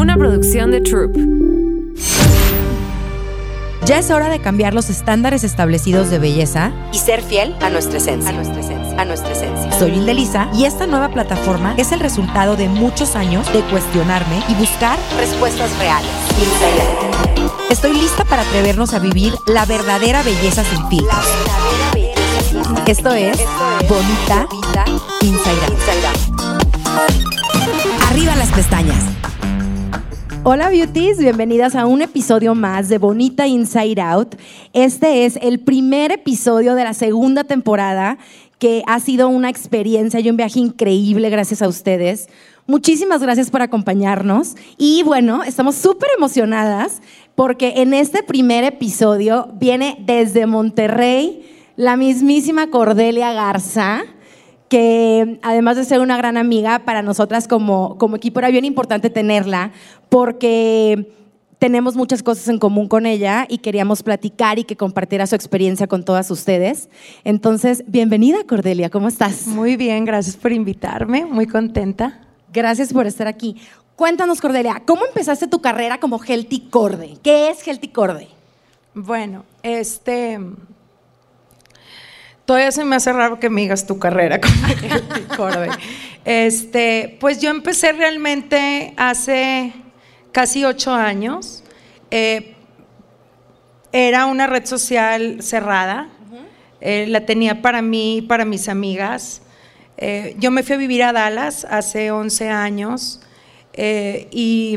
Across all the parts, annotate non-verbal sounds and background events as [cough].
una producción de Troop. Ya es hora de cambiar los estándares establecidos de belleza y ser fiel a nuestra esencia. A nuestra esencia. A nuestra esencia. Soy Indelisa y esta nueva plataforma es el resultado de muchos años de cuestionarme y buscar respuestas reales. Estoy lista para atrevernos a vivir la verdadera belleza sin filtros. Esto es Bonita, Inside Arriba las pestañas. Hola beauties, bienvenidas a un episodio más de Bonita Inside Out. Este es el primer episodio de la segunda temporada que ha sido una experiencia y un viaje increíble gracias a ustedes. Muchísimas gracias por acompañarnos y bueno, estamos súper emocionadas porque en este primer episodio viene desde Monterrey la mismísima Cordelia Garza que además de ser una gran amiga, para nosotras como, como equipo era bien importante tenerla, porque tenemos muchas cosas en común con ella y queríamos platicar y que compartiera su experiencia con todas ustedes. Entonces, bienvenida Cordelia, ¿cómo estás? Muy bien, gracias por invitarme, muy contenta. Gracias por estar aquí. Cuéntanos, Cordelia, ¿cómo empezaste tu carrera como Healthy Corde? ¿Qué es Healthy Corde? Bueno, este todavía se me hace raro que me digas tu carrera [laughs] como. Este, pues yo empecé realmente hace casi ocho años. Eh, era una red social cerrada. Eh, la tenía para mí y para mis amigas. Eh, yo me fui a vivir a Dallas hace 11 años y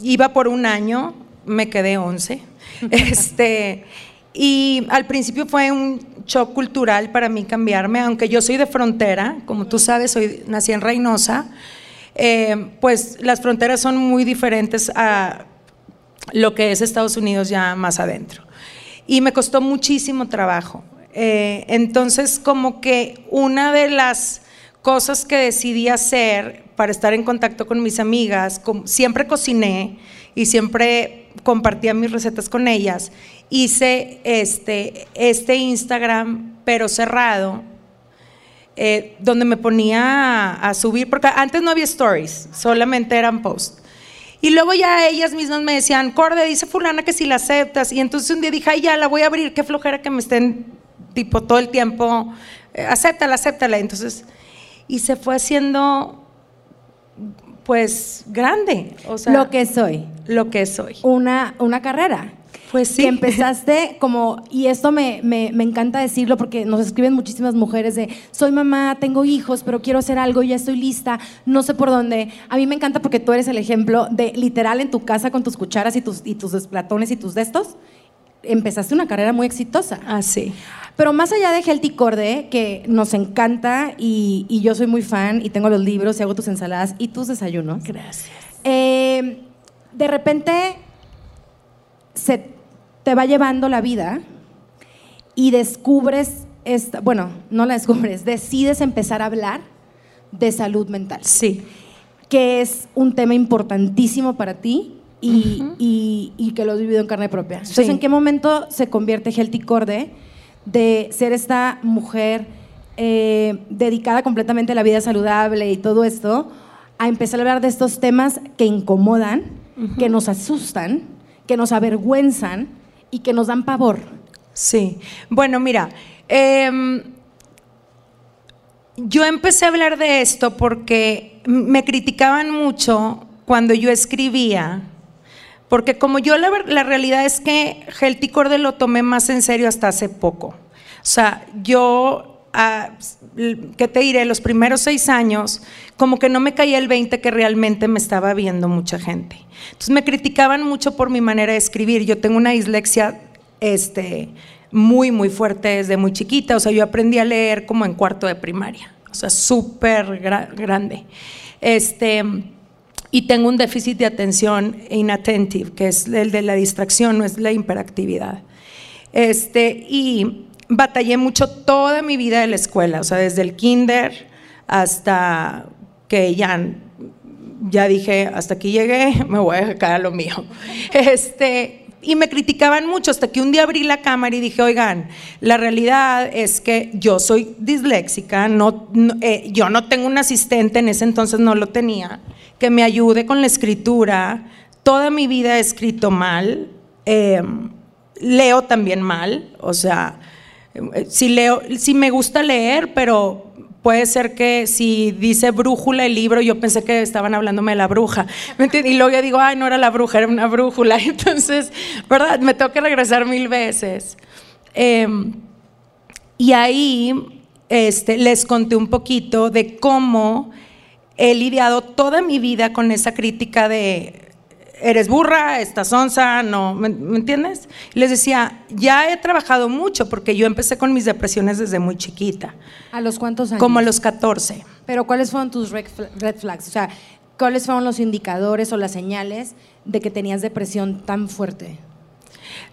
iba por un año, me quedé 11. [laughs] este, y al principio fue un shock cultural para mí cambiarme, aunque yo soy de frontera, como tú sabes, soy, nací en Reynosa, eh, pues las fronteras son muy diferentes a lo que es Estados Unidos ya más adentro. Y me costó muchísimo trabajo. Eh, entonces, como que una de las cosas que decidí hacer para estar en contacto con mis amigas, siempre cociné y siempre compartía mis recetas con ellas hice este, este Instagram, pero cerrado, eh, donde me ponía a, subir, porque antes no había stories, solamente eran posts. Y luego ya ellas mismas me decían, Corde, dice fulana que si la aceptas. Y entonces un día dije, ay, ya la voy a abrir, qué flojera que me estén tipo todo el tiempo, eh, acéptala, acéptala. Entonces, y se fue haciendo pues grande. O sea, lo que soy. Lo que soy. Una, una carrera. Pues sí. Que empezaste como, y esto me, me, me, encanta decirlo porque nos escriben muchísimas mujeres de, soy mamá, tengo hijos, pero quiero hacer algo, ya estoy lista, no sé por dónde. A mí me encanta porque tú eres el ejemplo de literal en tu casa con tus cucharas y tus, y tus desplatones y tus destos, empezaste una carrera muy exitosa. Ah, sí. Pero más allá de Healthy Corde, que nos encanta y, y, yo soy muy fan y tengo los libros y hago tus ensaladas y tus desayunos. Gracias. Eh, de repente se te va llevando la vida y descubres, esta, bueno, no la descubres, [laughs] decides empezar a hablar de salud mental. Sí. Que es un tema importantísimo para ti y, y, que lo has vivido en carne propia. Entonces, ¿en qué momento se convierte Healthy Corde de ser esta mujer eh, dedicada completamente a la vida saludable y todo esto, a empezar a hablar de estos temas que incomodan, que nos asustan, que nos avergüenzan, y que nos dan pavor. Sí, bueno, mira, em, yo empecé a hablar de esto porque me criticaban mucho cuando yo escribía, porque como yo la, la realidad es que Healthy Corde lo tomé más en serio hasta hace poco. O sea, yo, ah, ¿qué te diré? Los primeros seis años, como que no me caía el 20 que realmente me estaba viendo mucha gente. Entonces me criticaban mucho por mi manera de escribir. Yo tengo una dislexia este, muy, muy fuerte desde muy chiquita. O sea, yo aprendí a leer como en cuarto de primaria. O sea, súper grande. Este, y tengo un déficit de atención inattentive, que es el de la distracción, no es la hiperactividad. Este, y batallé mucho toda mi vida de la escuela, o sea, desde el kinder hasta que ya ya dije, hasta aquí llegué, [laughs] me voy a dejar a lo mío. [laughs] Este, y me criticaban mucho hasta que un día abrí la cámara y dije, oigan, la realidad es que yo soy disléxica, no, eh, yo no tengo un asistente, en ese entonces no lo tenía, que me ayude con la escritura. Toda mi vida he escrito mal, em, leo también mal, o sea, si leo, si me gusta leer, pero puede ser que si dice brújula el libro, yo pensé que estaban hablándome de la bruja. Y luego yo digo, ay, no era la bruja, era una brújula. [laughs] Entonces, ¿verdad? Me tengo que regresar mil veces. Em, y ahí este, les conté un poquito de cómo he lidiado toda mi vida con esa crítica de eres burra, estás onza, no, ¿me, entiendes? les decía, ya he trabajado mucho porque yo empecé con mis depresiones desde muy chiquita. ¿A los cuántos años? Como a los 14. Pero ¿cuáles fueron tus red flags? O sea, ¿cuáles fueron los indicadores o las señales de que tenías depresión tan fuerte?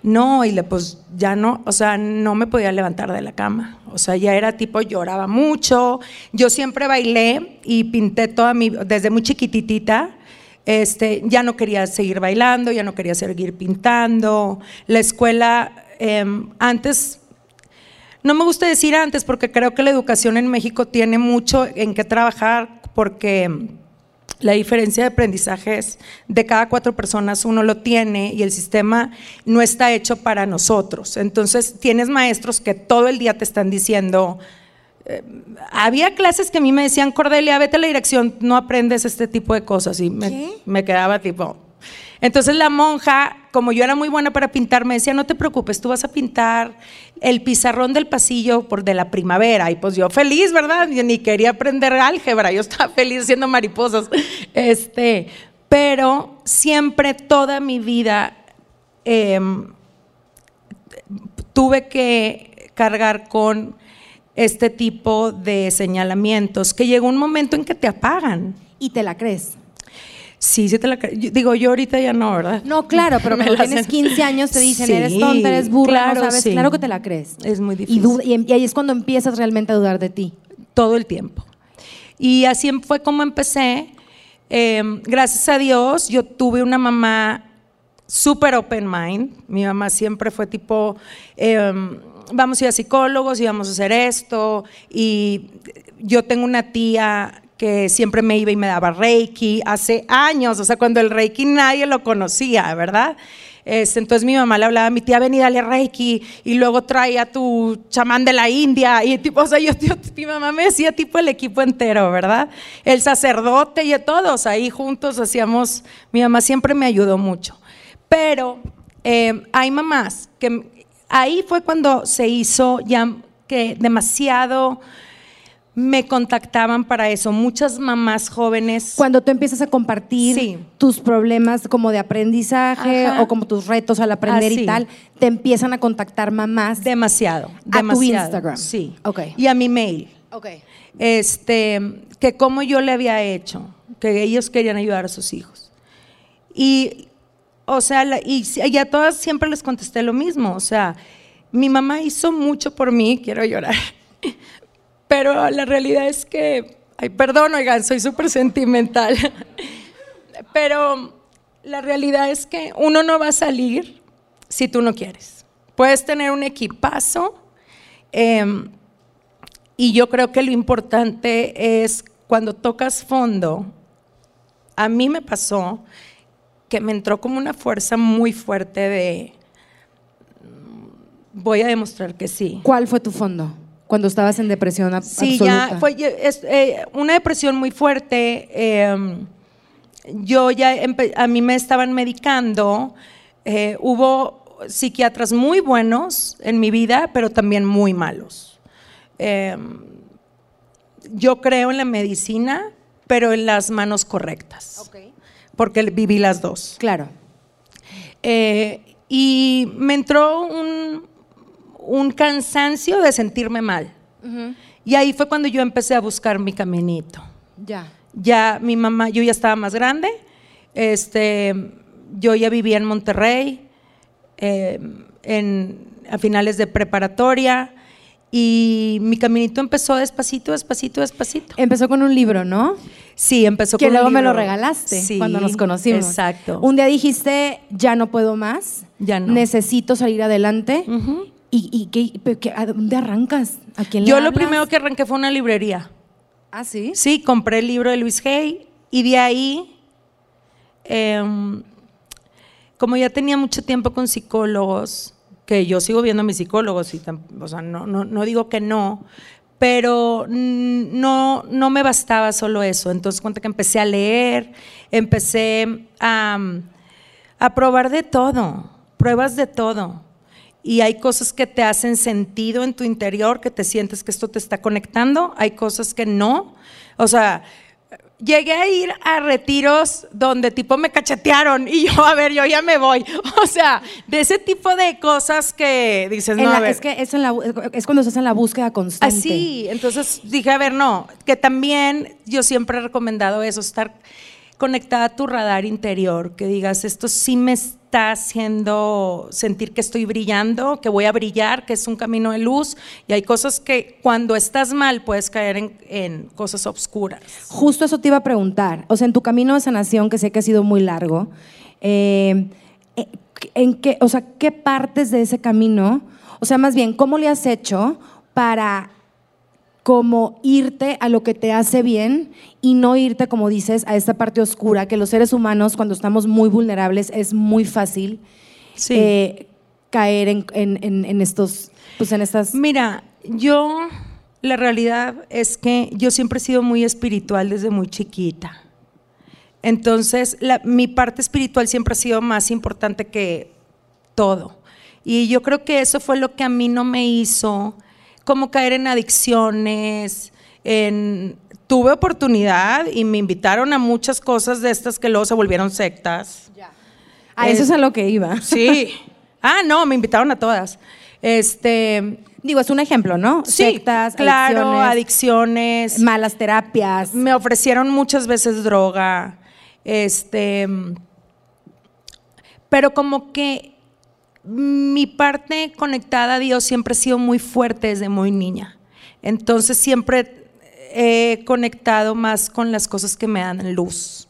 No, y le, pues ya no, o sea, no me podía levantar de la cama. O sea, ya era tipo, lloraba mucho. Yo siempre bailé y pinté toda mi, desde muy chiquititita, este, ya no quería seguir bailando, ya no quería seguir pintando. La escuela, em, antes, no me gusta decir antes porque creo que la educación en México tiene mucho en qué trabajar porque la diferencia de aprendizajes de cada cuatro personas uno lo tiene y el sistema no está hecho para nosotros. Entonces tienes maestros que todo el día te están diciendo, eh, había clases que a mí me decían, Cordelia, vete a la dirección, no aprendes este tipo de cosas. Y me, quedaba tipo. Entonces la monja, como yo era muy buena para pintar, me decía, no te preocupes, tú vas a pintar el pizarrón del pasillo por de la primavera. Y pues yo feliz, ¿verdad? Yo ni quería aprender álgebra, yo estaba [laughs] feliz haciendo mariposas. Este, pero siempre, toda mi vida, em, tuve que cargar con este tipo de señalamientos, que llegó un momento en que te apagan. ¿Y te la crees? Sí, sí te la crees. Digo, yo ahorita ya no, ¿verdad? No, claro, pero [laughs] cuando tienes 15 años te dicen, eres tonta, eres burra, claro, sabes. Claro que te la crees. Es muy difícil. Em, y, ahí es cuando empiezas realmente a dudar de ti. Todo el tiempo. Y así em, fue como empecé. Em, gracias a Dios, yo tuve una mamá súper open mind. Mi mamá siempre fue tipo vamos a ir a psicólogos y vamos a hacer esto. Y yo tengo una tía que siempre me iba y me daba Reiki hace años, o sea, cuando el Reiki nadie lo conocía, ¿verdad? Este, entonces mi mamá le hablaba a mi tía, ven y dale Reiki, y luego trae a tu chamán de la India, y tipo, o sea, yo, mi mamá me decía tipo el equipo entero, ¿verdad? El sacerdote y todos ahí juntos hacíamos, mi mamá siempre me ayudó mucho. Pero eh, hay mamás que ahí fue cuando se hizo ya que demasiado me contactaban para eso, muchas mamás jóvenes. Cuando tú empiezas a compartir tus problemas como de aprendizaje o como tus retos al aprender y tal, te empiezan a contactar mamás. Demasiado, a tu Instagram. Sí. Y a mi mail. Okay. Este, que como yo le había hecho, que ellos querían ayudar a sus hijos. Y o sea, y, a todas siempre les contesté lo mismo. O sea, mi mamá hizo mucho por mí, quiero llorar. [laughs] Pero la realidad es que, ay, perdón, oigan, soy súper sentimental. [laughs] Pero la realidad es que uno no va a salir si tú no quieres. Puedes tener un equipazo. Em, y yo creo que lo importante es cuando tocas fondo, a mí me pasó que me entró como una fuerza muy fuerte de, voy a demostrar que sí. ¿Cuál fue tu fondo? Cuando estabas en depresión absoluta. Sí, ya fue eh, una depresión muy fuerte. Em, yo ya, a mí me estaban medicando. Eh, hubo psiquiatras muy buenos en mi vida, pero también muy malos. Em, yo creo en la medicina, pero en las manos correctas. Okay porque viví las dos. Claro. Eh, y me entró un, cansancio de sentirme mal. Y ahí fue cuando yo empecé a buscar mi caminito. Ya. Ya mi mamá, yo ya estaba más grande, este, yo ya vivía en Monterrey, eh, a finales de preparatoria, y mi caminito empezó despacito, despacito, despacito. Empezó con un libro, ¿no? Sí, empezó que con un luego me lo regalaste Sí, cuando nos conocimos. Exacto. Un día dijiste, ya no puedo más, Ya no. necesito salir adelante. ¿Y, y qué- qué- a dónde arrancas? ¿A quién le Yo lo primero que arranqué fue una librería. Ah, sí. Sí, compré el libro de Luis Hay y de ahí, em, como ya tenía mucho tiempo con psicólogos, que yo sigo viendo a mis psicólogos y o sea, no, no, no digo que no, pero no, no me bastaba solo eso. Entonces, cuenta que empecé a leer, empecé a, a probar de todo, pruebas de todo. Y hay cosas que te hacen sentido en tu interior, que te sientes que esto te está conectando, hay cosas que no. O sea, llegué a ir a retiros donde tipo me cachetearon y yo, a ver, yo ya me voy. [laughs] O sea, de ese tipo de cosas que dices, En no, la- a ver. es que es, en la- es cuando estás en la búsqueda constante. Así, entonces dije, a ver, no, que también yo siempre he recomendado eso, estar conectada a tu radar interior, que digas, esto sí me está haciendo sentir que estoy brillando, que voy a brillar, que es un camino de luz, y hay cosas que cuando estás mal puedes caer en, en cosas oscuras. Justo eso te iba a preguntar. O sea, en tu camino de sanación, que sé que ha sido muy largo, eh, eh, ¿en qué, o sea, qué partes de ese camino, o sea, más bien, cómo le has hecho para como irte a lo que te hace bien y no irte, como dices, a esta parte oscura, que los seres humanos, cuando estamos muy vulnerables, es muy fácil Sí. eh, caer en, en- en- en estos, pues en estas... Mira, yo, la realidad es que yo siempre he sido muy espiritual desde muy chiquita. Entonces, la- mi parte espiritual siempre ha sido más importante que todo. Y yo creo que eso fue lo que a mí no me hizo como caer en adicciones, en... Tuve oportunidad y me invitaron a muchas cosas de estas que luego se volvieron sectas. A eso es a lo que iba. Sí. Ah, no, me invitaron a todas. Este, Digo, es un ejemplo, ¿no? Sí, Sectas, claro, adicciones, adicciones. malas terapias. Me ofrecieron muchas veces droga. Este, pero como que mi parte conectada a Dios siempre ha sido muy fuerte desde muy niña. Entonces siempre he conectado más con las cosas que me dan luz.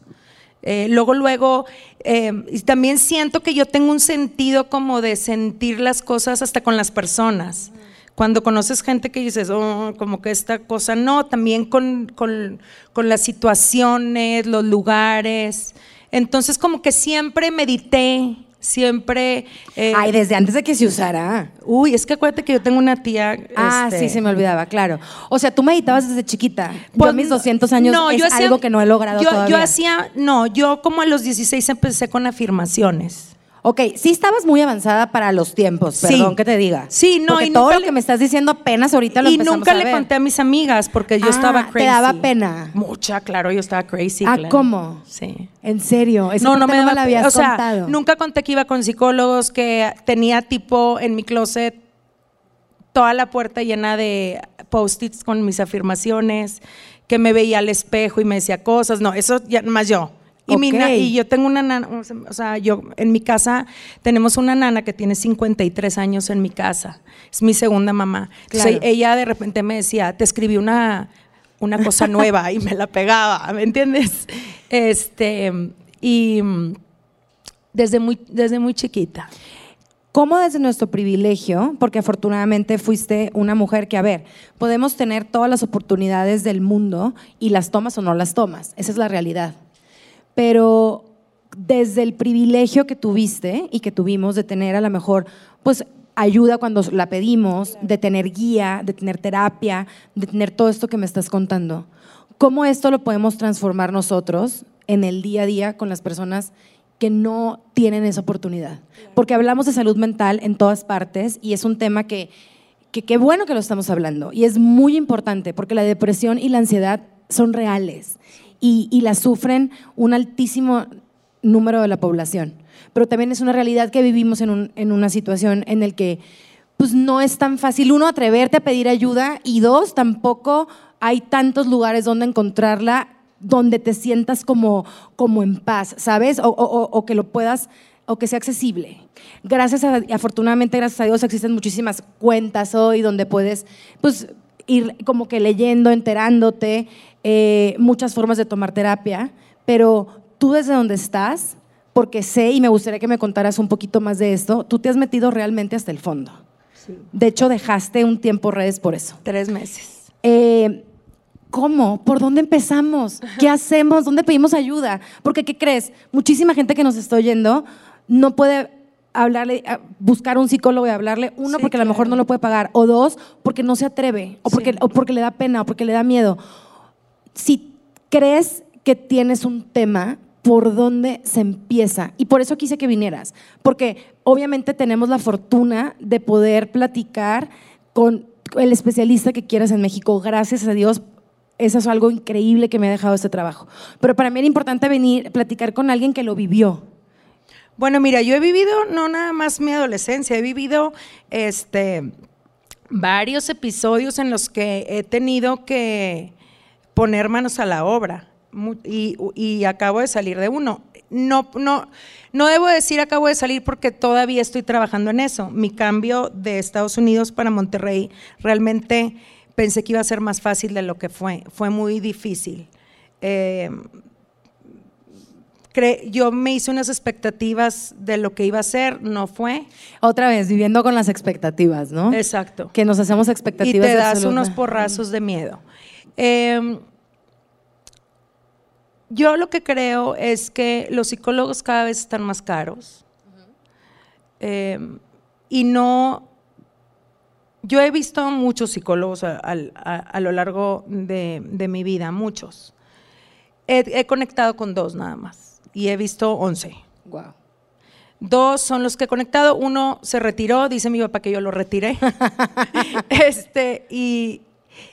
Eh, luego, luego, eh, y también siento que yo tengo un sentido como de sentir las cosas hasta con las personas. Cuando conoces gente que dices, oh, como que esta cosa, no, también con, con- con las situaciones, los lugares. Entonces, como que siempre medité, siempre... eh, Ay, desde antes de que se usara. uy, es que acuérdate que yo tengo una tía... Ah, este, sí, se me olvidaba, claro. O sea, tú meditabas desde chiquita. yo Pues, a mis 200 años no, es yo hacía- algo que no he logrado yo, todavía. Yo hacía, no, yo como a los 16 empecé con afirmaciones. Ok, sí estabas muy avanzada para los tiempos, Sí. perdón que te diga. Sí, no, Porque y todo nunca lo le- que me estás diciendo apenas ahorita lo y empezamos nunca a le ver. conté a mis amigas porque yo Ah, estaba ¿te crazy. daba pena? Mucha, claro, yo estaba crazy. Ah, claro. ¿cómo? Sí. En serio, no, no me no daba me la habías O sea, contado. nunca conté que iba con psicólogos, que tenía tipo en mi closet toda la puerta llena de post-its con mis afirmaciones, que me veía al espejo y me decía cosas. No, eso ya más yo. Y, mi na- y yo tengo una nana, o sea, yo en mi casa tenemos una nana que tiene 53 años en mi casa. Es mi segunda mamá. Entonces, Claro. ella de repente me decía, te escribí una, una cosa [laughs] nueva y me la pegaba, ¿me entiendes? Este, y desde muy, desde muy chiquita. ¿Cómo desde nuestro privilegio, porque afortunadamente fuiste una mujer que, a ver, podemos tener todas las oportunidades del mundo y las tomas o no las tomas, esa es la realidad. Pero desde el privilegio que tuviste y que tuvimos de tener a lo mejor, pues ayuda cuando la pedimos, de tener guía, de tener terapia, de tener todo esto que me estás contando, ¿cómo esto lo podemos transformar nosotros en el día a día con las personas que no tienen esa oportunidad. Porque hablamos de salud mental en todas partes y es un tema que, que qué bueno que lo estamos hablando y es muy importante porque la depresión y la ansiedad son reales y, y las sufren un altísimo número de la población. Pero también es una realidad que vivimos en, un- en una situación en el que pues no es tan fácil, uno, atreverte a pedir ayuda y dos, tampoco hay tantos lugares donde encontrarla donde te sientas como, como en paz, ¿sabes? O- o que lo puedas, o que sea accesible. Gracias a, afortunadamente, gracias a Dios, existen muchísimas cuentas hoy donde puedes, pues, ir como que leyendo, enterándote. Eh, muchas formas de tomar terapia, pero tú desde donde estás, porque sé y me gustaría que me contaras un poquito más de esto, tú te has metido realmente hasta el fondo. De hecho, dejaste un tiempo redes por eso. Tres meses. Eh, ¿Cómo? ¿Por dónde empezamos? ¿Qué [laughs] hacemos? ¿Dónde pedimos ayuda? Porque, ¿qué crees? Muchísima gente que nos está oyendo no puede hablarle, buscar un psicólogo y hablarle, uno, porque a lo mejor no lo puede pagar, o dos, porque no se atreve, o porque, o porque le da pena, o porque le da miedo. Si crees que tienes un tema, ¿por dónde se empieza? Y por eso quise que vinieras, porque obviamente tenemos la fortuna de poder platicar con el especialista que quieras en México. Gracias a Dios eso es algo increíble que me ha dejado este trabajo. Pero para mí era importante venir, platicar con alguien que lo vivió. Bueno, mira, yo he vivido no nada más mi adolescencia, he vivido este, varios episodios en los que he tenido que poner manos a la obra y, y acabo de salir de uno. No, no, no debo decir acabo de salir porque todavía estoy trabajando en eso. Mi cambio de Estados Unidos para Monterrey realmente pensé que iba a ser más fácil de lo que fue. Fue muy difícil. Eh, yo me hice unas expectativas de lo que iba a ser, no fue. Otra vez, viviendo con las expectativas, ¿no? Exacto. Que nos hacemos expectativas. Y te das unos porrazos de miedo. Em, yo lo que creo es que los psicólogos cada vez están más caros. Em, y no yo he visto muchos psicólogos a, lo largo de, mi vida, muchos. He, conectado con dos nada más y he visto once. Wow. Dos son los que he conectado, uno se retiró, dice mi papá que yo lo retiré. [laughs] este, y,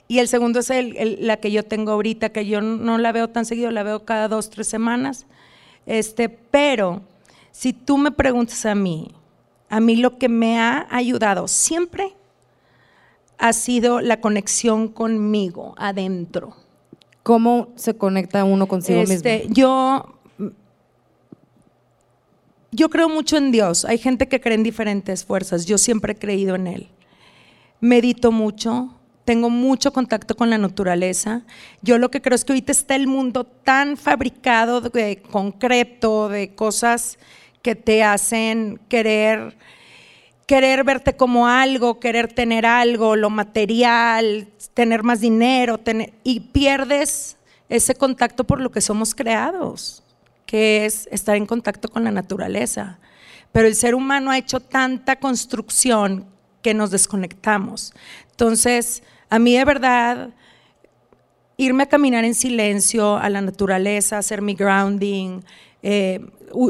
el segundo es el, la que yo tengo ahorita, que yo no la veo tan seguido, la veo cada dos, tres semanas. Este, pero si tú me preguntas a mí, a mí lo que me ha ayudado siempre ha sido la conexión conmigo adentro. ¿Cómo se conecta uno consigo este, mismo? Yo, yo creo mucho en Dios. Hay gente que cree en diferentes fuerzas. Yo siempre he creído en Él. Medito mucho, tengo mucho contacto con la naturaleza. Yo lo que creo es que ahorita está el mundo tan fabricado de concreto, de cosas que te hacen querer querer verte como algo, querer tener algo, lo material, tener más dinero, y pierdes ese contacto por lo que somos creados, que es estar en contacto con la naturaleza. Pero el ser humano ha hecho tanta construcción que nos desconectamos. Entonces, a mí de verdad, irme a caminar en silencio a la naturaleza, hacer mi grounding, eh,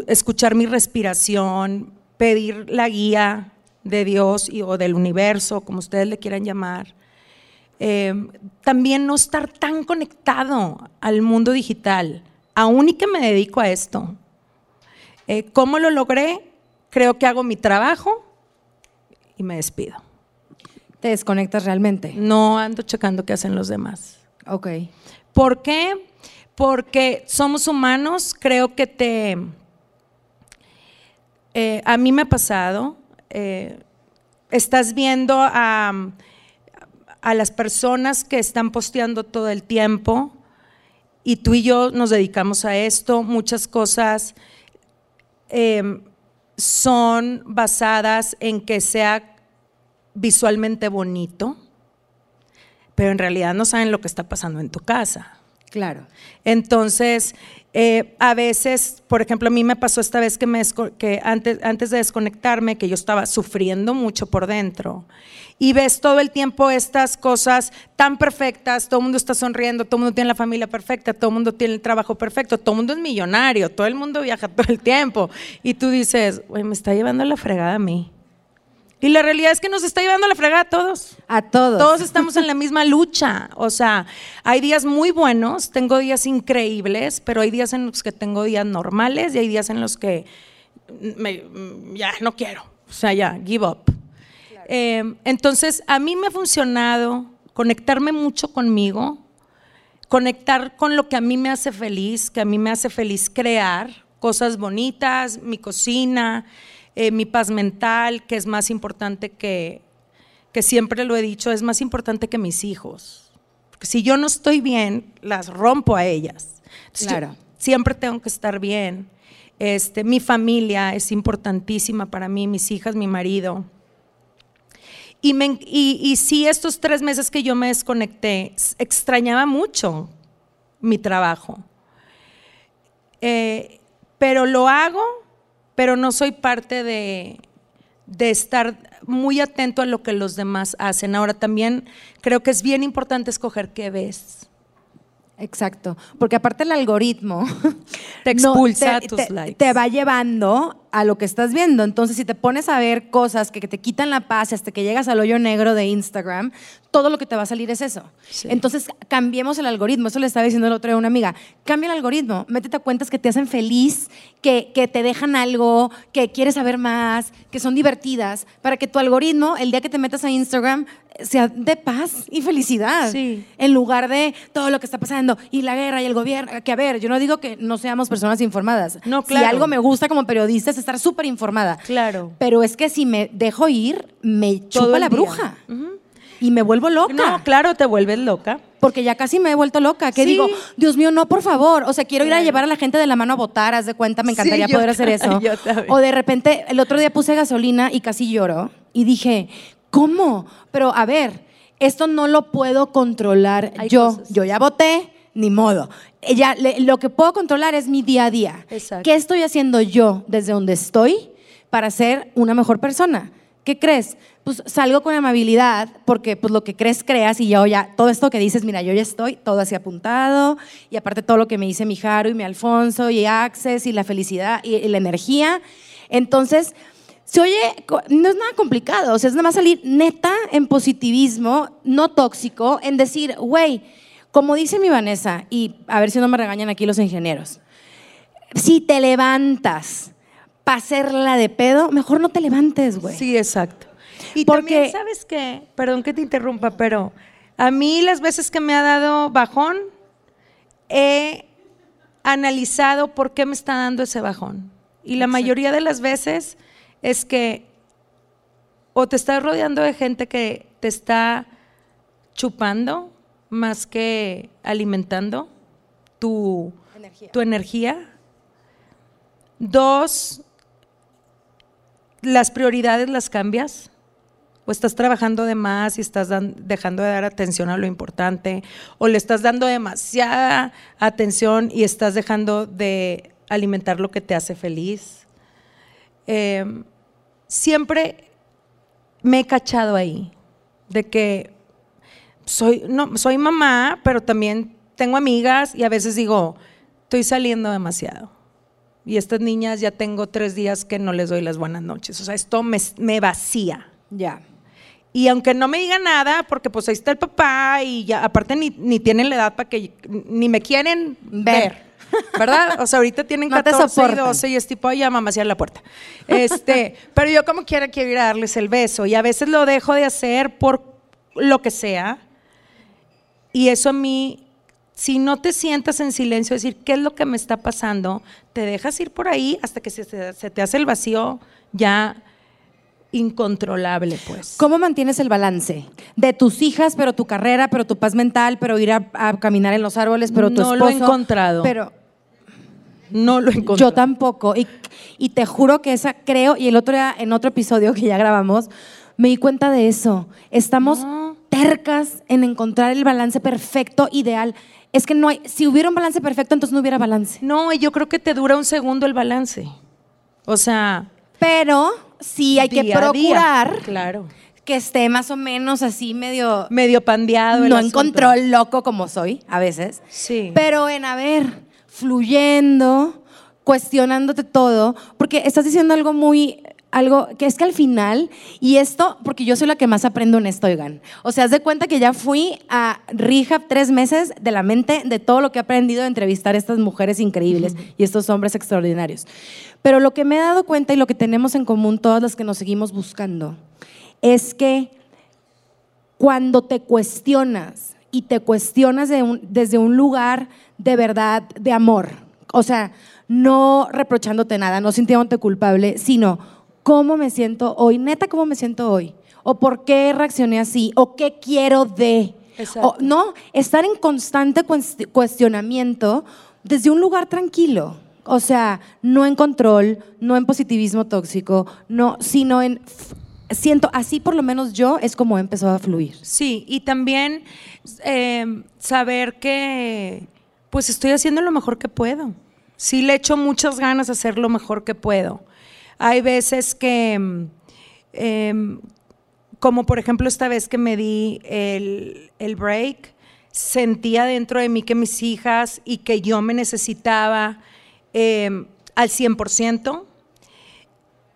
escuchar mi respiración, pedir la guía de Dios y, o del universo, como ustedes le quieran llamar. Eh, también no estar tan conectado al mundo digital, aún y que me dedico a esto. Eh, ¿Cómo lo logré? Creo que hago mi trabajo y me despido. ¿Te desconectas realmente? No ando checando qué hacen los demás. Ok. ¿Por qué? Porque somos humanos, creo que te... Eh, a mí me ha pasado, eh, estás viendo a, las personas que están posteando todo el tiempo y tú y yo nos dedicamos a esto. Muchas cosas eh, son basadas en que sea visualmente bonito, pero en realidad no saben lo que está pasando en tu casa. Claro. Entonces, eh, a veces, por ejemplo, a mí me pasó esta vez que, me, que antes, antes de desconectarme, que yo estaba sufriendo mucho por dentro, y ves todo el tiempo estas cosas tan perfectas, todo el mundo está sonriendo, todo el mundo tiene la familia perfecta, todo el mundo tiene el trabajo perfecto, todo el mundo es millonario, todo el mundo viaja [laughs] todo el tiempo, y tú dices, me está llevando la fregada a mí. Y la realidad es que nos está llevando la fregada a todos. A todos. Todos [laughs] estamos en la misma lucha. O sea, hay días muy buenos, tengo días increíbles, pero hay días en los que tengo días normales y hay días en los que me, ya no quiero. O sea, ya, give up. Eh, entonces, a mí me ha funcionado conectarme mucho conmigo, conectar con lo que a mí me hace feliz, que a mí me hace feliz crear cosas bonitas, mi cocina. Eh, mi paz mental, que es más importante que, que siempre lo he dicho, es más importante que mis hijos. Si yo no estoy bien, las rompo a ellas. Entonces, Claro. siempre tengo que estar bien. Este, mi familia es importantísima para mí, mis hijas, mi marido. Y, me, y, y sí, estos tres meses que yo me desconecté, extrañaba mucho mi trabajo. Eh, pero lo hago, pero no soy parte de, de estar muy atento a lo que los demás hacen. Ahora también creo que es bien importante escoger qué ves. Exacto, porque aparte el algoritmo [laughs] Te [laughs] expulsa tus te- likes. te va llevando a lo que estás viendo. Entonces, si te pones a ver cosas que, que te quitan la paz hasta que llegas al hoyo negro de Instagram, todo lo que te va a salir es eso. Sí. Entonces, cambiemos el algoritmo. Eso le estaba diciendo el otro día a una amiga. Cambia el algoritmo. Métete a cuentas que te hacen feliz, que, que te dejan algo, que quieres saber más, que son divertidas, para que tu algoritmo, el día que te metas a Instagram, sea de paz y felicidad Sí. en lugar de todo lo que está pasando y la guerra y el gobierno. Que a ver, yo no digo que no seamos personas informadas. No, Si claro. algo me gusta como periodista es estar súper informada. Claro. Pero es que si me dejo ir, me Todo chupa la día. bruja. Y me vuelvo loca. No, claro, te vuelves loca. Porque ya casi me he vuelto loca. Que Sí. digo, Dios mío, no, por favor. O sea, quiero ir a llevar a la gente de la mano a votar, haz de cuenta, me encantaría poder hacer [laughs] eso. yo. O de repente, el otro día puse gasolina y casi lloro. Y dije, ¿cómo? Pero a ver, esto no lo puedo controlar Hay yo. cosas. Yo ya voté, ni modo. Ya, le- lo que puedo controlar es mi día a día. Exacto. ¿Qué estoy haciendo yo desde donde estoy para ser una mejor persona? ¿Qué crees? Pues salgo con amabilidad, porque pues lo que crees, creas, y yo ya, todo esto que dices, mira, yo ya estoy todo así apuntado, y aparte todo lo que me dice mi Jaro y mi Alfonso, y Access, y la felicidad, y, y la energía. Entonces, se oye, no es nada complicado, o sea, es nada más salir neta en positivismo, no tóxico, en decir, güey, como dice mi Vanessa, y a ver si no me regañan aquí los ingenieros, si te levantas para hacerla de pedo, mejor no te levantes, güey. Sí, exacto. Y Porque- también, ¿sabes qué? Perdón que te interrumpa, pero a mí las veces que me ha dado bajón, he analizado por qué me está dando ese bajón. Y la mayoría de las veces es que o te estás rodeando de gente que te está chupando más que alimentando tu Energía. tu energía. Dos, las prioridades las cambias. O estás trabajando de más y estás dejando de dar atención a lo importante. O le estás dando demasiada atención y estás dejando de alimentar lo que te hace feliz. Eh, siempre me he cachado ahí de que soy, no, soy mamá, pero también tengo amigas y a veces digo, estoy saliendo demasiado. Y estas niñas ya tengo tres días que no les doy las buenas noches. O sea, esto me, me vacía. Ya. Y aunque no me diga nada, porque pues ahí está el papá y ya, aparte ni, ni tienen la edad para que, ni me quieren Ver. ver. ¿Verdad? O sea, ahorita tienen No te 14 y soportan. 12 y es tipo, ya mamá, cierra la puerta. Este, [laughs] pero yo como quiera quiero ir a darles el beso y a veces lo dejo de hacer por lo que sea. Y eso a mí, si no te sientas en silencio, decir qué es lo que me está pasando, te dejas ir por ahí hasta que se te hace el vacío ya incontrolable, pues. ¿Cómo mantienes el balance? De tus hijas, pero tu carrera, pero tu paz mental, pero ir a, a caminar en los árboles, pero tu No esposo. lo he encontrado. Pero No lo encontré. yo tampoco. Y, y te juro que esa creo, y el otro día, en otro episodio que ya grabamos, me di cuenta de eso. Estamos No. tercas en encontrar el balance perfecto, ideal. Es que no hay, si hubiera un balance perfecto, entonces no hubiera balance. No, y yo creo que te dura un segundo el balance. O sea, Pero sí hay que día procurar Claro. que esté más o menos así medio Medio pandeado. el no en control loco como soy a veces, Sí. pero en a ver, fluyendo, cuestionándote todo, porque estás diciendo algo muy algo que es que al final, y esto, porque yo soy la que más aprendo en esto, oigan. O sea, haz de cuenta que ya fui a rehab tres meses de la mente de todo lo que he aprendido de entrevistar a estas mujeres increíbles y estos hombres extraordinarios. Pero lo que me he dado cuenta y lo que tenemos en común todas las que nos seguimos buscando es que cuando te cuestionas y te cuestionas de un- desde un lugar de verdad, de amor, o sea, no reprochándote nada, no sintiéndote culpable, sino cómo me siento hoy, neta, cómo me siento hoy, o por qué reaccioné así, o qué quiero de. O, no, estar en constante cuest- cuestionamiento desde un lugar tranquilo. O sea, no en control, no en positivismo tóxico, no, sino en siento así por lo menos yo es como he empezado a fluir. Sí, y también eh, saber que pues estoy haciendo lo mejor que puedo. Sí le echo muchas ganas a hacer lo mejor que puedo. Hay veces que, mm, em, como por ejemplo esta vez que me di el, el break, sentía dentro de mí que mis hijas y que yo me necesitaba em, al 100%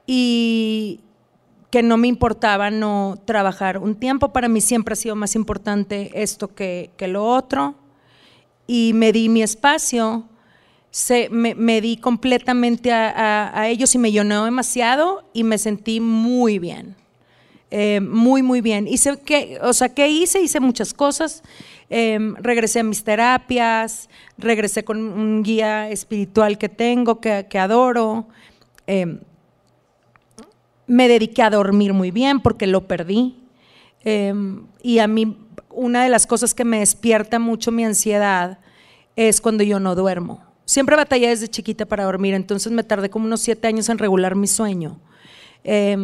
y que no me importaba no trabajar un tiempo. Para mí siempre ha sido más importante esto que, que lo otro. Y me di mi espacio, se- me, di completamente a, ellos y me llenó demasiado y me sentí muy bien. Eh, muy, muy bien. Hice que, o sea, ¿qué hice? Hice muchas cosas. Eh, regresé a mis terapias, regresé con un guía espiritual que tengo, que, adoro. Eh, me dediqué a dormir muy bien porque lo perdí. Eh, y a mí, una de las cosas que me despierta mucho mi ansiedad es cuando yo no duermo. Siempre batallé desde chiquita para dormir, entonces me tardé como unos siete años en regular mi sueño. Eh,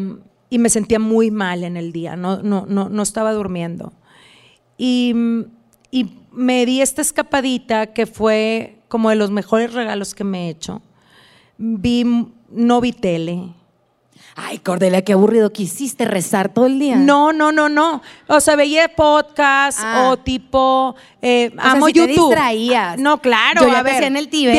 y me sentía muy mal en el día, no, no, no, no estaba durmiendo. Y, y me di esta escapadita que fue como de los mejores regalos que me he hecho. Vi, no vi tele, Ay, Cordelia, qué aburrido que hiciste rezar todo el día. No, no, no, no. O sea, veía podcast Ah. o tipo, eh, sea, amo si te YouTube. distraías. No, claro. Yo ya a te ver, en el Tíbet,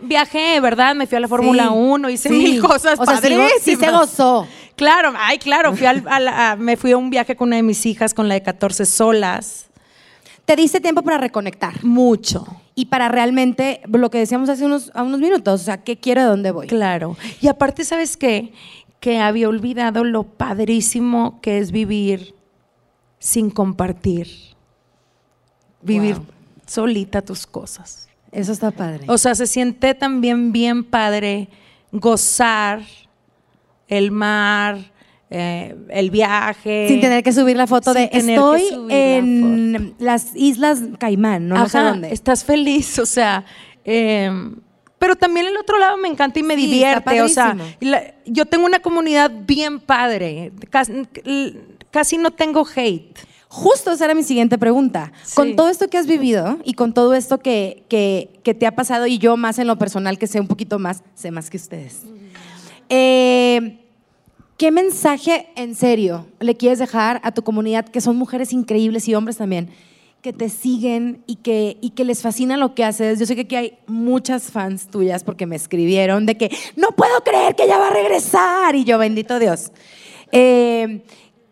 Viajé, ¿verdad? Me fui a la Fórmula Sí, 1, hice sí. mil cosas O sea, sí, sí se gozó. Claro, ay, claro. Fui al- a la- a- me fui a un viaje con una de mis hijas, con la de 14 solas. Te diste tiempo para reconectar Mucho. y para realmente lo que decíamos hace unos, a unos minutos, o sea, ¿qué quiero, de dónde voy? Claro. Y aparte, ¿sabes qué? Que había olvidado lo padrísimo que es vivir sin compartir. Vivir Wow. solita tus cosas. Eso está padre. O sea, se siente también bien padre gozar el mar, eh, el viaje. Sin tener que subir la foto de estoy la en las Islas Caimán, no, no sé dónde. estás feliz, o sea, eh, pero también el otro lado me encanta y me Sí, divierte, o sea, la- yo tengo una comunidad bien padre, casi, casi no tengo hate. Justo esa era mi siguiente pregunta. Sí. Con todo esto que has vivido y con todo esto que, que- que te ha pasado y yo más en lo personal que sé un poquito más, sé más que ustedes. Eh, ¿Qué mensaje en serio le quieres dejar a tu comunidad, que son mujeres increíbles y hombres también, que te siguen y que, y que les fascina lo que haces? Yo sé que aquí hay muchas fans tuyas porque me escribieron de que no puedo creer que ella va a regresar y yo, bendito Dios. Eh,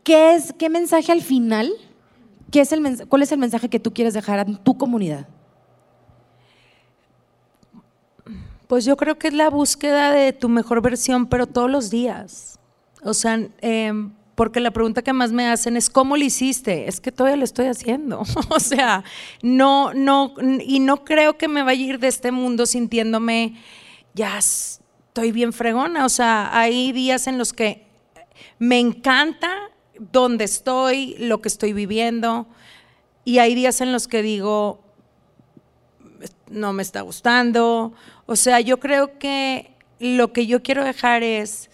¿qué, es, ¿Qué mensaje al final? ¿Qué es el ¿Cuál es el mensaje que tú quieres dejar a tu comunidad? Pues yo creo que es la búsqueda de tu mejor versión, pero todos los días. O sea, em, porque la pregunta que más me hacen es ¿cómo lo hiciste? Es que todavía lo estoy haciendo. [laughs] o sea, no, no, y no creo que me vaya a ir de este mundo sintiéndome ya estoy bien fregona. O sea, hay días en los que me encanta dónde estoy, lo que estoy viviendo, y hay días en los que digo, no me está gustando. O sea, yo creo que lo que yo quiero dejar es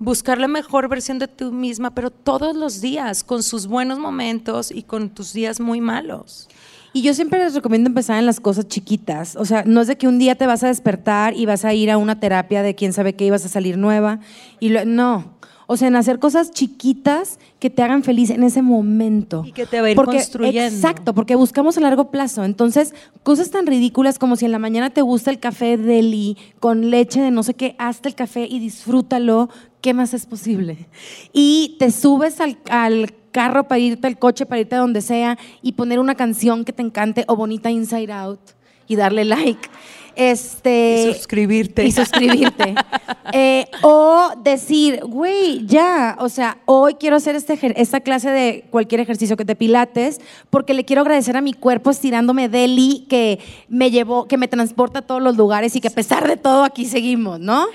buscar la mejor versión de tú misma, pero todos los días, con sus buenos momentos y con tus días muy malos. Y yo siempre les recomiendo empezar en las cosas chiquitas. O sea, no es de que un día te vas a despertar y vas a ir a una terapia de quién sabe qué ibas a salir nueva. Y lo- no. O sea, en hacer cosas chiquitas que te hagan feliz en ese momento. Y que te va a ir Porque- construyendo. Exacto, porque buscamos a largo plazo. Entonces, cosas tan ridículas como si en la mañana te gusta el café deli con leche de no sé qué, hazte el café y disfrútalo. ¿Qué más es posible? Y te subes al, al carro para irte al coche, para irte a donde sea y poner una canción que te encante o bonita Inside Out y darle like. Este, Y suscribirte. Y suscribirte. [laughs] Eh, o decir, güey, ya, o sea, hoy quiero hacer este, esta clase de cualquier ejercicio que te pilates porque le quiero agradecer a mi cuerpo estirándome deli que me llevó, que me transporta a todos los lugares y que a pesar de todo aquí seguimos, ¿no?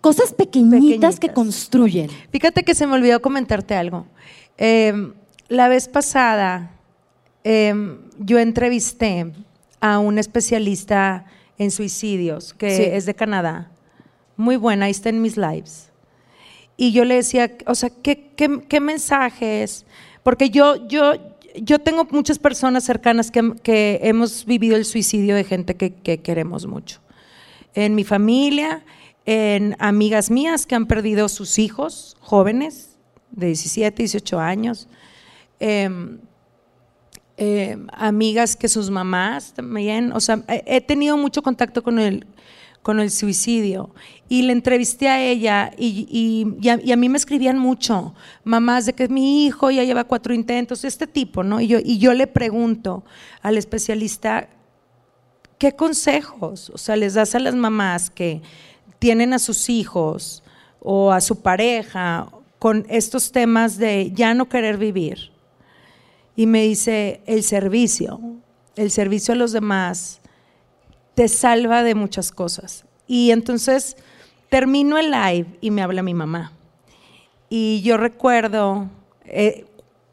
Cosas pequeñitas, que construyen. Fíjate que se me olvidó comentarte algo. Eh, la vez pasada em, yo entrevisté a un especialista en suicidios que Sí. es de Canadá. Muy buena, ahí está en mis lives. Y yo le decía, o sea, ¿qué, qué- qué mensajes? Porque yo, yo, yo tengo muchas personas cercanas que, que hemos vivido el suicidio de gente que, que queremos mucho. En mi familia, en amigas mías que han perdido sus hijos jóvenes, de 17, 18 años. Em, eh, amigas que sus mamás también, o sea, he, tenido mucho contacto con el, con el suicidio y le entrevisté a ella y a, y a mí me escribían mucho, mamás de que mi hijo ya lleva cuatro intentos, este tipo, ¿no? Y yo, y yo le pregunto al especialista, ¿qué consejos, o sea, les das a las mamás que tienen a sus hijos o a su pareja con estos temas de ya no querer vivir? Y me dice, el servicio, el servicio a los demás te salva de muchas cosas. Y entonces termino el live y me habla mi mamá. Y yo recuerdo, eh,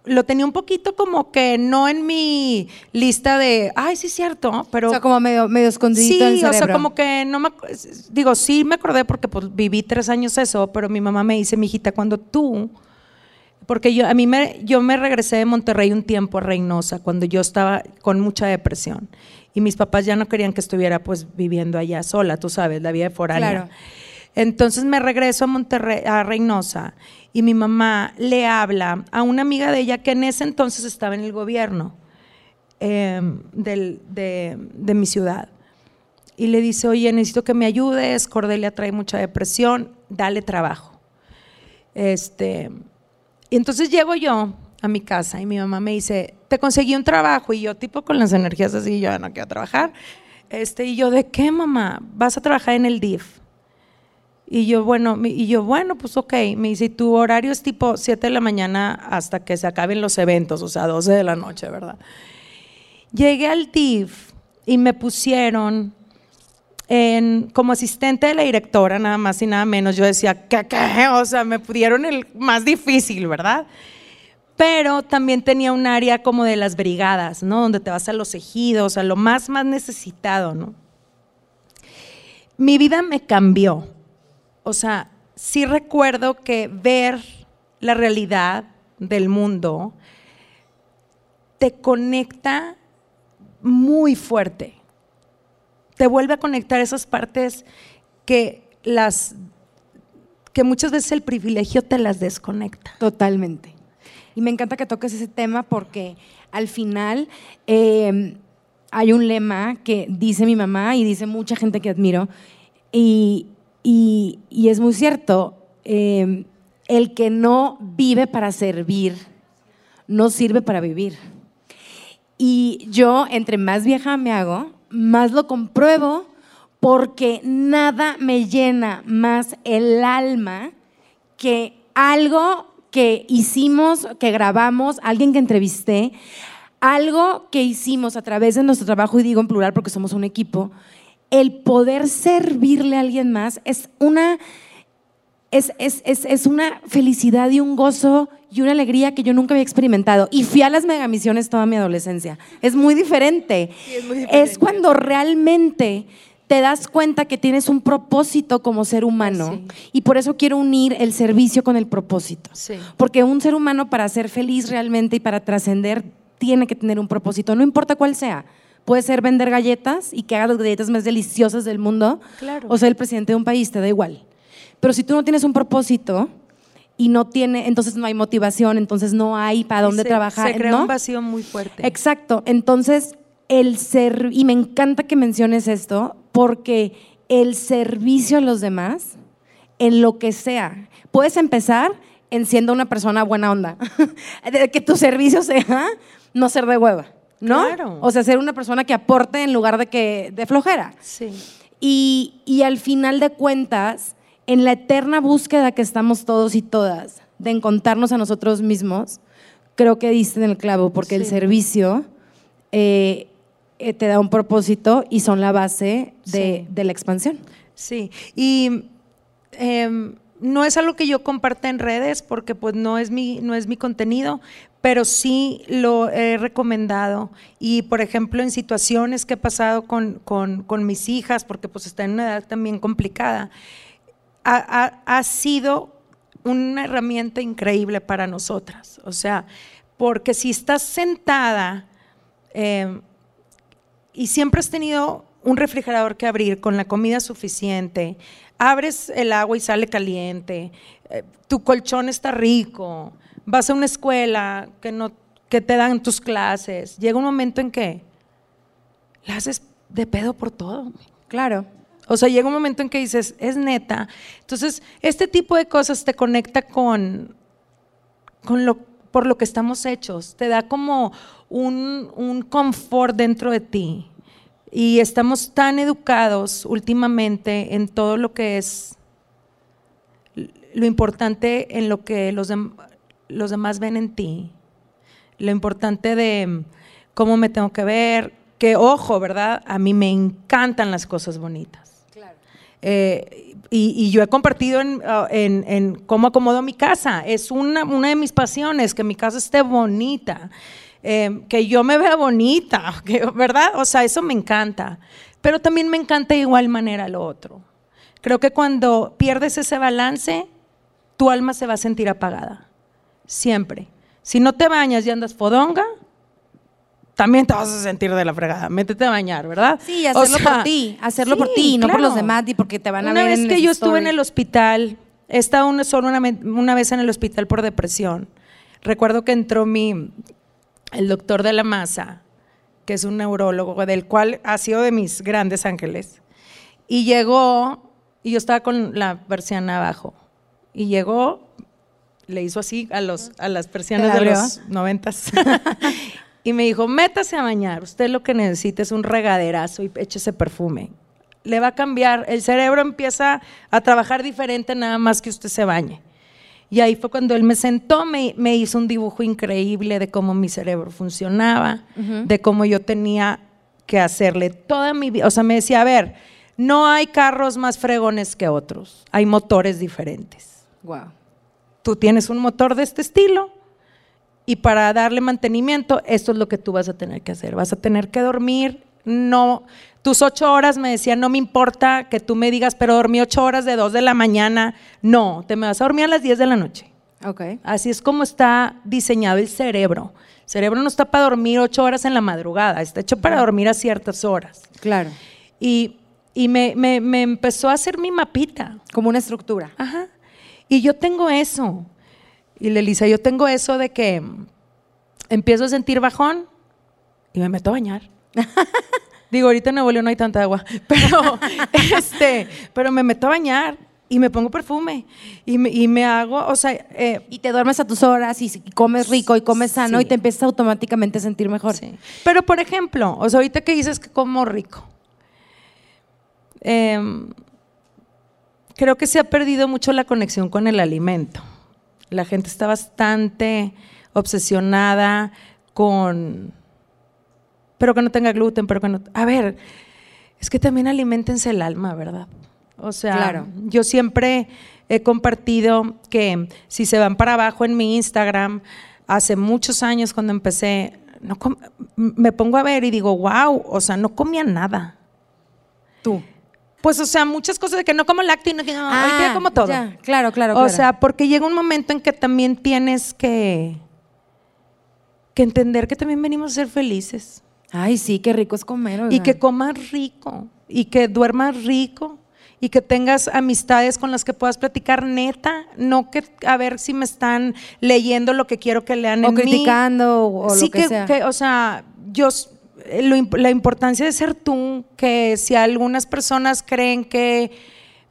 lo tenía un poquito como que no en mi lista de, ay, sí es cierto, pero... O sea, como medio, medio escondidito Sí, en el o sea, cerebro. como que no me digo, sí me acordé porque pues, viví tres años eso, pero mi mamá me dice, mijita, cuando tú, porque yo a mí me, yo me regresé de Monterrey un tiempo a Reynosa cuando yo estaba con mucha depresión y mis papás ya no querían que estuviera pues viviendo allá sola, tú sabes, la vida de foránea. Claro. Entonces me regreso a Monterrey, a Reynosa, y mi mamá le habla a una amiga de ella que en ese entonces estaba en el gobierno eh, del- de, de mi ciudad. Y le dice, oye, necesito que me ayudes, Cordelia trae mucha depresión, dale trabajo. Este, y entonces llego yo a mi casa y mi mamá me dice, te conseguí un trabajo. Y yo, tipo con las energías así, yo "Ya no quiero trabajar. Este, y yo, ¿de qué, mamá? Vas a trabajar en el DIF. Y yo, bueno, y yo, bueno, pues ok. Me dice, "Y tu horario es tipo 7 de la mañana hasta que se acaben los eventos, o sea, 12 de la noche, ¿verdad? Llegué al DIF y me pusieron como asistente de la directora, nada más y nada menos. Yo decía, ¿qué, qué? [laughs] O sea, me pudieron el más difícil, ¿verdad? Pero también tenía un área como de las brigadas, ¿no? Donde te vas a los ejidos, a lo más, más necesitado, ¿no? Mi vida me cambió. O sea, sí recuerdo que ver la realidad del mundo te conecta muy fuerte. Te vuelve a conectar esas partes que las que muchas veces el privilegio te las desconecta. Totalmente. Y me encanta que toques ese tema porque al final eh, hay un lema que dice mi mamá y dice mucha gente que admiro y, y- es muy cierto. eh, el que no vive para servir no sirve para vivir. Y yo, entre más vieja me hago, más lo compruebo porque nada me llena más el alma que algo que hicimos, que grabamos, alguien que entrevisté, algo que hicimos a través de nuestro trabajo, y digo en plural porque somos un equipo, el poder servirle a alguien más es una, es, es, es, es una felicidad y un gozo y una alegría que yo nunca había experimentado. Y fui a las megamisiones toda mi adolescencia. Es muy diferente. es, cuando realmente te das cuenta que tienes un propósito como ser humano. Sí. Y por eso quiero unir el servicio con el propósito. Sí. Porque un ser humano para ser feliz realmente y para trascender tiene que tener un propósito, no importa cuál sea. Puede ser vender galletas y que haga las galletas más deliciosas del mundo, Claro. o ser el presidente de un país, te da igual. Pero si tú no tienes un propósito y no tiene, entonces no hay motivación, entonces no hay para dónde se, trabajar, Se crea ¿no? un vacío muy fuerte. Exacto. Entonces, el ser, y me encanta que menciones esto, porque el servicio a los demás, en lo que sea, puedes empezar en siendo una persona buena onda. [laughs] De que tu servicio sea no ser de hueva, ¿no? Claro. O sea, ser una persona que aporte en lugar de que de flojera. Sí. Y, y al final de cuentas, en la eterna búsqueda que estamos todos y todas de encontrarnos a nosotros mismos, creo que diste en el clavo, porque el Sí. servicio eh, eh, te da un propósito y son la base de, Sí. de la expansión. Sí, y em, no es algo que yo comparta en redes porque pues no es mi, no es mi contenido, pero sí lo he recomendado. Y, por ejemplo, en situaciones que he pasado con, con, mis hijas, porque pues está en una edad también complicada, ha, sido una herramienta increíble para nosotras. O sea, porque si estás sentada eh, y siempre has tenido un refrigerador que abrir con la comida suficiente, abres el agua y sale caliente, eh, tu colchón está rico, vas a una escuela que, no, que te dan tus clases, llega un momento en que la haces de pedo por todo. Claro. O sea, llega un momento en que dices, es neta. Entonces, este tipo de cosas te conecta con, con lo, por lo que estamos hechos, te da como un, un confort dentro de ti. Y estamos tan educados últimamente en todo lo que es lo importante en lo que los, los demás ven en ti, lo importante de cómo me tengo que ver, que ojo, ¿verdad? A mí me encantan las cosas bonitas. Eh, y, yo he compartido ah, en, cómo acomodo mi casa. Es una, una, de mis pasiones, que mi casa esté bonita, eh, que yo me vea bonita, [laughs] ¿verdad? O sea, eso me encanta. Pero también me encanta de igual manera lo otro. Creo que cuando pierdes ese balance, tu alma se va a sentir apagada siempre. Si no te bañas y andas fodonga, también te vas a sentir de la fregada. Métete a bañar, ¿verdad? Sí, hacerlo por ti, hacerlo por ti, no por los demás, y porque te van a una ver. Una vez que yo estuve en el hospital, he estado una, solo una, vez en el hospital por depresión. Recuerdo que entró mi, el doctor de la masa, que es un neurólogo, del cual ha sido de mis grandes ángeles, y llegó, y yo estaba con la persiana abajo, y llegó, le hizo así a, los, a las persianas de los noventas. [laughs] [laughs] y me dijo, métase a bañar, usted lo que necesita es un regaderazo y échese perfume. Le va a cambiar, el cerebro empieza a trabajar diferente nada más que usted se bañe. Y ahí fue cuando él me sentó, me, me hizo un dibujo increíble de cómo mi cerebro funcionaba, de cómo yo tenía que hacerle toda mi vida. O sea, me decía, a ver, no hay carros más fregones que otros, hay motores diferentes. Wow tú tienes un motor de este estilo y para darle mantenimiento, esto es lo que tú vas a tener que hacer. Vas a tener que dormir, no, tus ocho horas me decían, no me importa que tú me digas, pero dormí ocho horas de dos de la mañana. No, te me vas a dormir a las diez de la noche. Okay. Así es como está diseñado el cerebro. El cerebro no está para dormir ocho horas en la madrugada, está hecho para dormir a ciertas horas. Claro. Y, y me, me, me empezó a hacer mi mapita. Como una estructura. Ajá. Y yo tengo eso. Y Lelisa, yo tengo eso de que empiezo a sentir bajón y me meto a bañar. [laughs] Digo, ahorita en Nuevo León no hay tanta agua, [laughs] pero, [laughs] este, pero me meto a bañar y me pongo perfume y me, y me hago, o sea... Eh, y te duermes a tus horas y comes rico y comes sano y te empiezas automáticamente a sentir mejor. Pero, por ejemplo, o sea, ahorita que dices que como rico, eh, creo que se ha perdido mucho la conexión con el alimento. La gente está bastante obsesionada con, pero que no tenga gluten, pero que no... A ver, es que también alimentense el alma, ¿verdad? O sea, yo siempre he compartido que si se van para abajo en mi Instagram, hace muchos años cuando empecé, no me pongo a ver y digo, wow, o sea, no comía nada. Tú. Pues, o sea, muchas cosas de que no como lácteo y no, ah, como todo. claro, claro. O sea, porque llega un momento en que también tienes que, que entender que también venimos a ser felices. Ay, sí, qué rico es comer. Y que comas rico, y que duermas rico, y que tengas amistades con las que puedas platicar neta, no que a ver si me están leyendo lo que quiero que lean o criticando o sí lo que, sea. que, o sea, yo la importancia de ser tú, que si algunas personas creen que,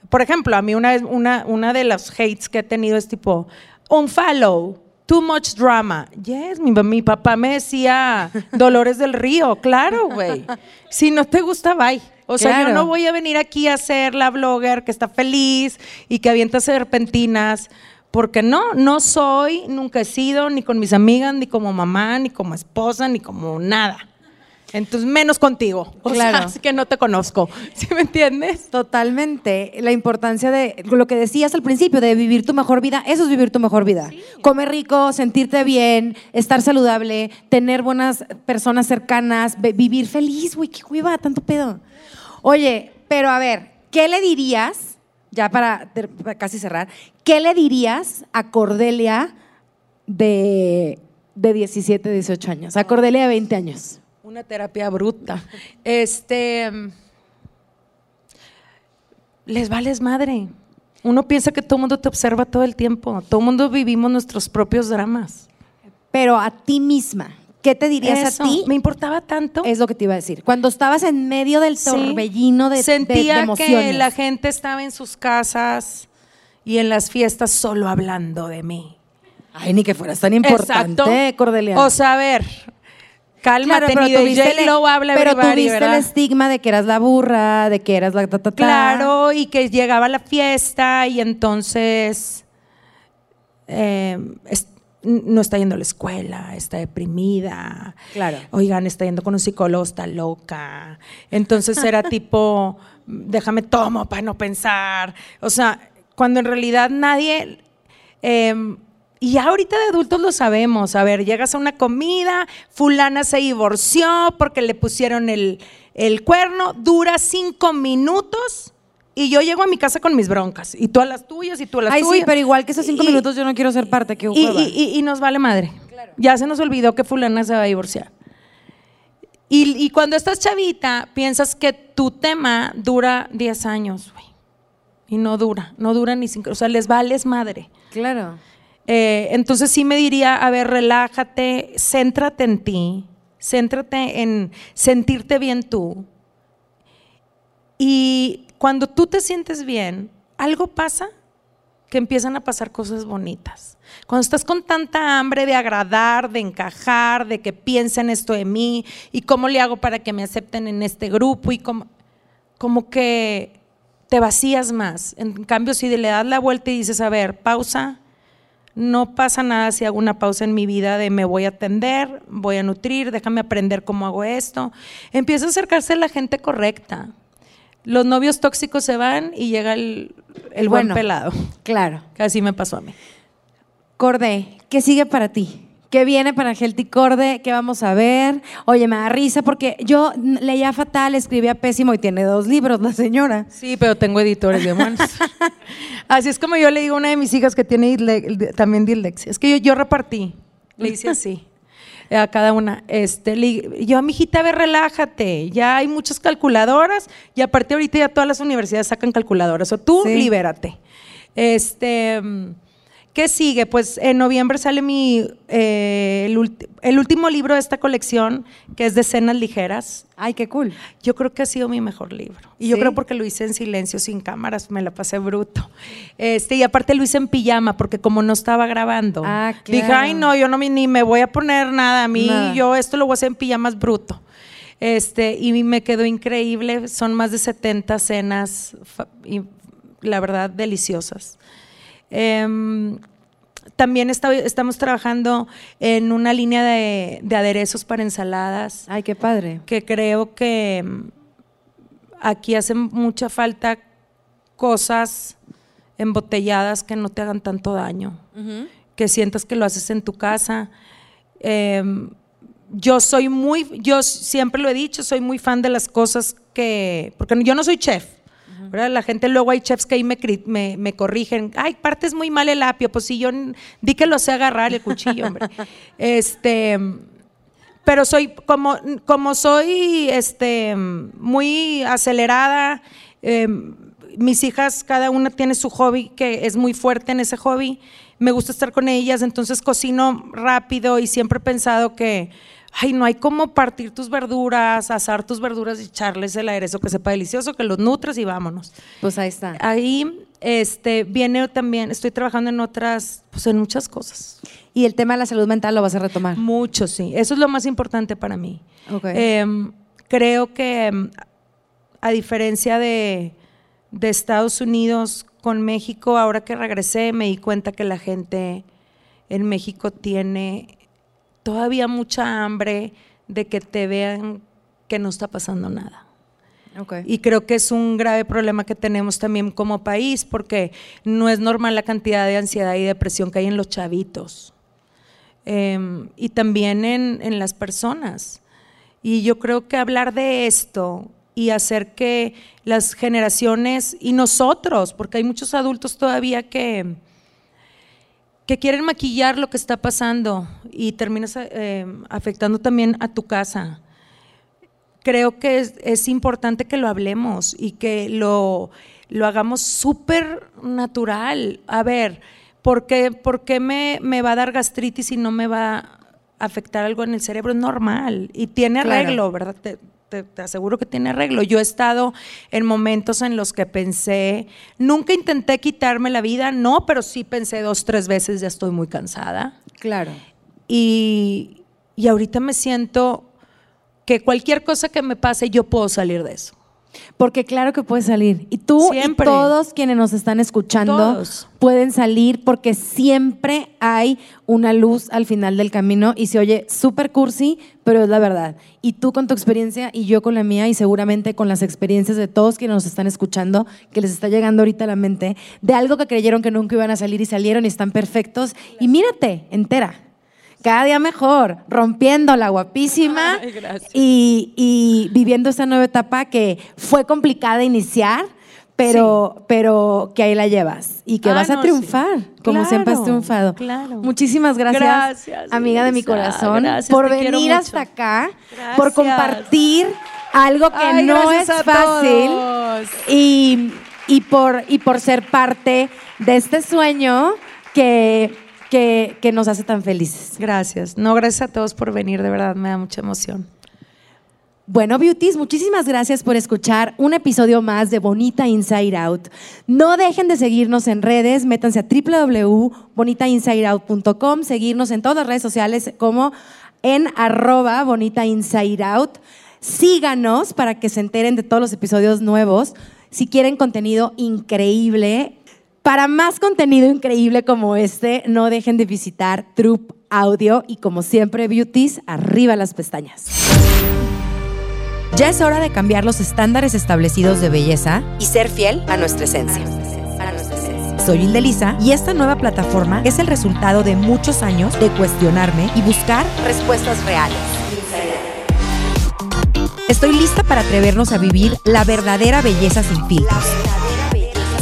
por ejemplo, a mí una, una, una de las hates que he tenido es tipo, un follow, too much drama. Yes, mi, mi papá me decía Dolores del Río, claro, güey. Si no te gusta, bye. O sea, yo no voy a venir aquí a ser la blogger que está feliz y que avienta serpentinas, porque no, no soy, nunca he sido, ni con mis amigas, ni como mamá, ni como esposa, ni como nada. Entonces, menos contigo. O Claro. sea, que no te conozco. [laughs] ¿Sí me entiendes? Totalmente. La importancia de lo que decías al principio, de vivir tu mejor vida, eso es vivir tu mejor vida. Comer rico, sentirte bien, estar saludable, tener buenas personas cercanas, vivir feliz, güey, qué hueva, tanto pedo. Oye, pero a ver, ¿qué le dirías, ya para, para casi cerrar, qué le dirías a Cordelia de, de 17, 18 años? A Cordelia de 20 años. Una terapia bruta. Este. Les vales madre. Uno piensa que todo el mundo te observa todo el tiempo. Todo el mundo vivimos nuestros propios dramas. Pero a ti misma, ¿qué te dirías Eso, a ti? ¿Me importaba tanto? Es lo que te iba a decir. Cuando estabas en medio del Sí. torbellino de, de- de Sentía emociones. que la gente estaba en sus casas y en las fiestas solo hablando de mí. Ay, ni que fueras tan importante, Cordelia. O sea, a ver, cálmate, pero ni de tuviste el- J-Lo habla pero everybody, tuviste el estigma de que eras la burra, de que eras la ta, ta, ta. Claro, y que llegaba a la fiesta y entonces eh, es- no está yendo a la escuela, está deprimida. Claro. Oigan, está yendo con un psicólogo, está loca. Entonces era [laughs] tipo, déjame tomo para no pensar. O sea, cuando en realidad nadie... eh, y ya ahorita de adultos lo sabemos. A ver, llegas a una comida, fulana se divorció porque le pusieron el, el cuerno, dura cinco minutos y yo llego a mi casa con mis broncas. Y tú a las tuyas y tú a las Ay, tuyas. sí, pero igual que esos cinco Y- minutos yo no quiero ser parte. Qué y, y- y- nos vale madre. Ya se nos olvidó que fulana se va a divorciar. Y, y cuando estás chavita, piensas que tu tema dura 10 años, güey. Y no dura, no dura ni cinco. O sea, les vales madre. Claro. Eh, entonces sí me diría, a ver, relájate, céntrate en ti, céntrate en sentirte bien tú. Y cuando tú te sientes bien, algo pasa que empiezan a pasar cosas bonitas. Cuando estás con tanta hambre de agradar, de encajar, de que piensen esto de mí y cómo le hago para que me acepten en este grupo y cómo, como que te vacías más. En cambio, si le das la vuelta y dices, a ver, pausa, no pasa nada si hago una pausa en mi vida de me voy a atender, voy a nutrir, déjame aprender cómo hago esto. Empieza a acercarse a la gente correcta. Los novios tóxicos se van y llega el, el buen Bueno. pelado. Claro. Así me pasó a mí. Corde, ¿qué sigue para ti? ¿Qué viene para Healthy Corde? ¿Qué vamos a ver? Oye, me da risa porque yo leía fatal, escribía pésimo y tiene dos libros la señora. Sí, pero tengo editores de buenos. [laughs] así es como yo le digo a una de mis hijas que tiene también dislexia. Es que yo, yo repartí, le hice así a cada una. Este, le- yo a mi hijita, a ver, relájate. Ya hay muchas calculadoras y aparte ahorita ya todas las universidades sacan calculadoras. O tú, Sí. libérate. Este, ¿qué sigue? Pues en noviembre sale mi eh, el, último libro de esta colección, que es de escenas ligeras. Ay, qué cool. Yo creo que ha sido mi mejor libro. Y yo creo porque lo hice en silencio, sin cámaras, me la pasé bruto. Este, y aparte lo hice en pijama, porque como no estaba grabando, Ah, dije, ay no, yo no me, ni me voy a poner nada, a mí yo esto lo voy a hacer en pijamas bruto. Este, y me quedó increíble, son más de 70 cenas, y la verdad, deliciosas. Em, también está- estamos trabajando en una línea de, de aderezos para ensaladas Ay, qué padre. que creo que mm, aquí hacen mucha falta cosas embotelladas que no te hagan tanto daño, que sientas que lo haces en tu casa. Em, yo soy muy, yo siempre lo he dicho, soy muy fan de las cosas que, porque yo no soy chef. ¿Verdad? La gente luego hay chefs que ahí me, me, me corrigen, ay, partes muy mal el apio, pues si yo di que lo sé agarrar el cuchillo, hombre. [laughs] Este, pero soy como como soy este muy acelerada eh, mis hijas cada una tiene su hobby que es muy fuerte en ese hobby me gusta estar con ellas entonces cocino rápido y siempre he pensado que ay no hay como partir tus verduras asar tus verduras y echarles el aderezo que sepa delicioso que los nutres y vámonos Pues ahí está. ahí este viene también estoy trabajando en otras pues en muchas cosas Y el tema de la salud mental lo vas a retomar. mucho, sí. Eso es lo más importante para mí. Em, creo que em, a diferencia de, de Estados Unidos con México, ahora que regresé me di cuenta que la gente en México tiene todavía mucha hambre de que te vean que no está pasando nada. Okay. Y creo que es un grave problema que tenemos también como país, porque no es normal la cantidad de ansiedad y depresión que hay en los chavitos. Em, y también en, en las personas. Y yo creo que hablar de esto y hacer que las generaciones y nosotros, porque hay muchos adultos todavía que, que quieren maquillar lo que está pasando y terminas eh, afectando también a tu casa. Creo que es, es importante que lo hablemos y que lo, lo hagamos súper natural. A ver, ¿por qué, por qué me, me, va a dar gastritis y no me va a afectar algo en el cerebro? Es normal y tiene Claro. arreglo, ¿verdad? Te, te- te aseguro que tiene arreglo. Yo he estado en momentos en los que pensé, nunca intenté quitarme la vida, no, pero sí pensé dos, tres veces, ya estoy muy cansada. Claro. Y, y ahorita me siento que cualquier cosa que me pase, yo puedo salir de eso. Porque claro que puedes salir. Y tú Siempre. y todos quienes nos están escuchando Todos. pueden salir porque siempre hay una luz al final del camino y se oye súper cursi, pero es la verdad. Y tú con tu experiencia y yo con la mía y seguramente con las experiencias de todos quienes nos están escuchando, que les está llegando ahorita a la mente, de algo que creyeron que nunca iban a salir y salieron y están perfectos. Y mírate, entera. Cada día mejor, rompiéndola, guapísima Ay, gracias. y, y viviendo esta nueva etapa que fue complicada iniciar, pero, pero que ahí la llevas y que Ah, vas a no, triunfar, sí. como siempre has triunfado. claro. Muchísimas gracias, Gracias, amiga de mi corazón, Gracias, por venir hasta acá, Gracias. por compartir algo que Ay, no es fácil y, y por, y por ser parte de este sueño que, que, que nos hace tan felices. Gracias. No, gracias a todos por venir, de verdad, me da mucha emoción. Bueno, Beauties, muchísimas gracias por escuchar un episodio más de Bonita Inside Out. No dejen de seguirnos en redes, métanse a www.bonitainsideout.com, seguirnos en todas las redes sociales como en arroba Bonita Inside Out. Síganos para que se enteren de todos los episodios nuevos. Si quieren contenido increíble, para más contenido increíble como este, no dejen de visitar Troop Audio y como siempre, Beauties, arriba las pestañas. Ya es hora de cambiar los estándares establecidos de belleza. Y ser fiel a nuestra esencia. Soy Indelisa y esta nueva plataforma es el resultado de muchos años de cuestionarme y buscar. Respuestas reales. Estoy lista para atrevernos a vivir la verdadera belleza sin filtros.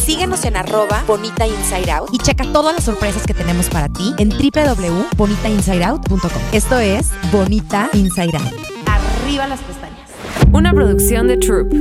Síguenos en arroba bonita inside out. Y checa todas las sorpresas que tenemos para ti en www.bonitainsideout.com. Esto es Bonita Inside Out. Arriba las pestañas. Una producción de Troop.